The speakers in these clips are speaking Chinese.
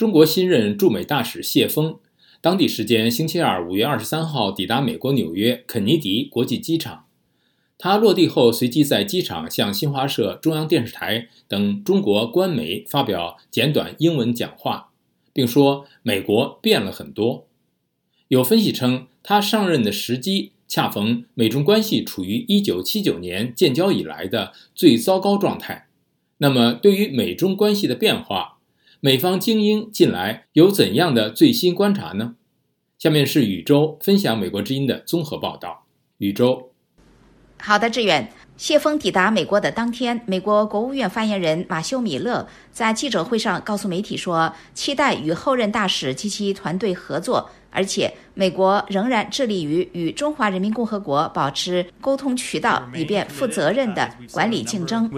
中国新任驻美大使谢峰，当地时间星期二五月二十三号抵达美国纽约肯尼迪国际机场。他落地后，随即在机场向新华社、中央电视台等中国官媒发表简短英文讲话，并说美国变了很多。有分析称，他上任的时机恰逢美中关系处于1979年建交以来的最糟糕状态。那么，对于美中关系的变化，美方精英近来有怎样的最新观察呢？下面是宇宙分享美国之音的综合报道。宇宙。好的，志远。谢峰抵达美国的当天，美国国务院发言人马修·米勒在记者会上告诉媒体说，期待与后任大使及其团队合作，而且美国仍然致力于与中华人民共和国保持沟通渠道，以便负责任地管理竞争。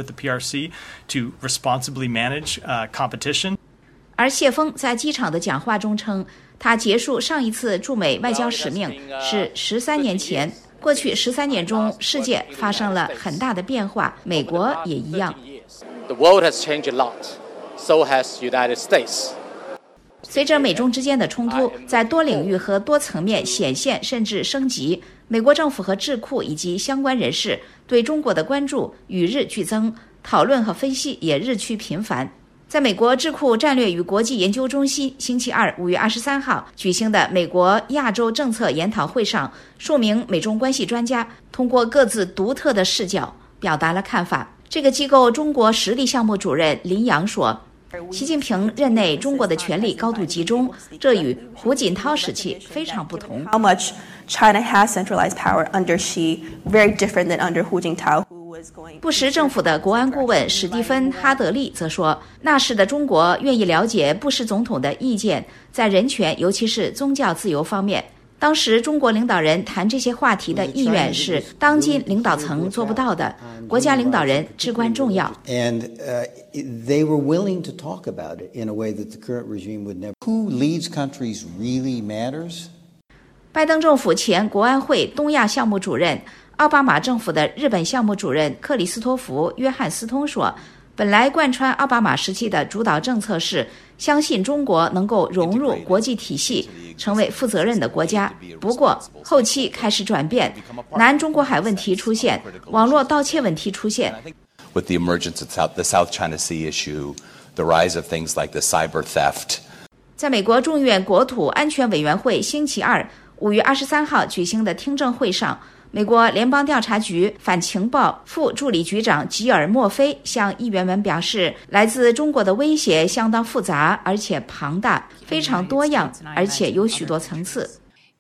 而谢峰在机场的讲话中称，他结束上一次驻美外交使命是十三年前。过去十三年中，世界发生了很大的变化，美国也一样。The world has changed a lot, so has United States. 随着美中之间的冲突在多领域和多层面显现甚至升级，美国政府和智库以及相关人士对中国的关注与日俱增，讨论和分析也日趋频繁。在美国智库战略与国际研究中心星期二五月二十三号举行的美国亚洲政策研讨会上，数名美中关系专家通过各自独特的视角表达了看法。这个机构中国实力项目主任林阳说：“习近平任内，中国的权力高度集中，这与胡锦涛时期非常不同。” How much China has centralized power under Xi, very different than under Hu Jintao. 布什政府的国安顾问史蒂芬·哈德利则说：“那时的中国愿意了解布什总统的意见，在人权，尤其是宗教自由方面。当时中国领导人谈这些话题的意愿是当今领导层做不到的，国家领导人至关重要。” And they were willing to talk about it in a way that the current regime would never. Who leads countries really matters. 拜登政府前国安会东亚项目主任。奥巴马政府的日本项目主任克里斯托弗·约翰斯通说：“本来贯穿奥巴马时期的主导政策是相信中国能够融入国际体系，成为负责任的国家。不过后期开始转变，南中国海问题出现，网络盗窃问题出现。” With the emergence of the South China Sea issue, the rise of things like the cyber theft. 在美国众议院国土安全委员会星期二五月二十三号举行的听证会上。美国联邦调查局反情报副助理局长吉尔·莫菲向议员们表示，来自中国的威胁相当复杂而且庞大，非常多样，而且有许多层次。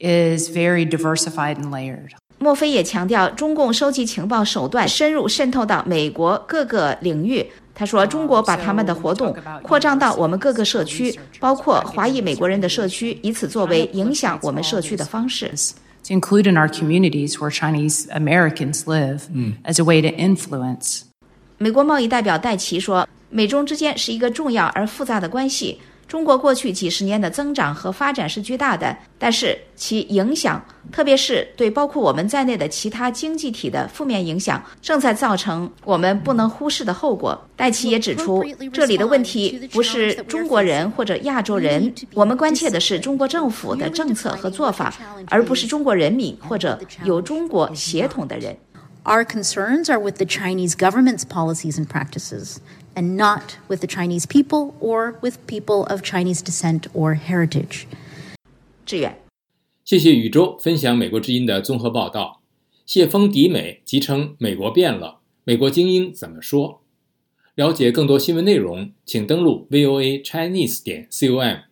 Is very diversified and layered。莫菲也强调，中共收集情报手段深入渗透到美国各个领域。他说，中国把他们的活动扩张到我们各个社区，包括华裔美国人的社区，以此作为影响我们社区的方式。to include in our communities where Chinese Americans live as a way to influence. 美国贸易代表戴奇说：“美中之间是一个重要而复杂的关系。 中国过去几十年的增长和发展是巨大的，但是其影响，特别是对包括我们在内的其他经济体的负面影响，正在造成我们不能忽视的后果。戴奇也指出，这里的问题不是中国人或者亚洲人，我们关切的是中国政府的政策和做法，而不是中国人民或者有中国血统的人。Our concerns are with the Chinese government's policies and practices and not with the Chinese people or with people of Chinese descent or heritage. 志远，谢谢宇宙分享美国之音的综合报道。谢峰抵美，即称美国变了。美国精英怎么说？了解更多新闻内容，请登录 voa chinese 点 com。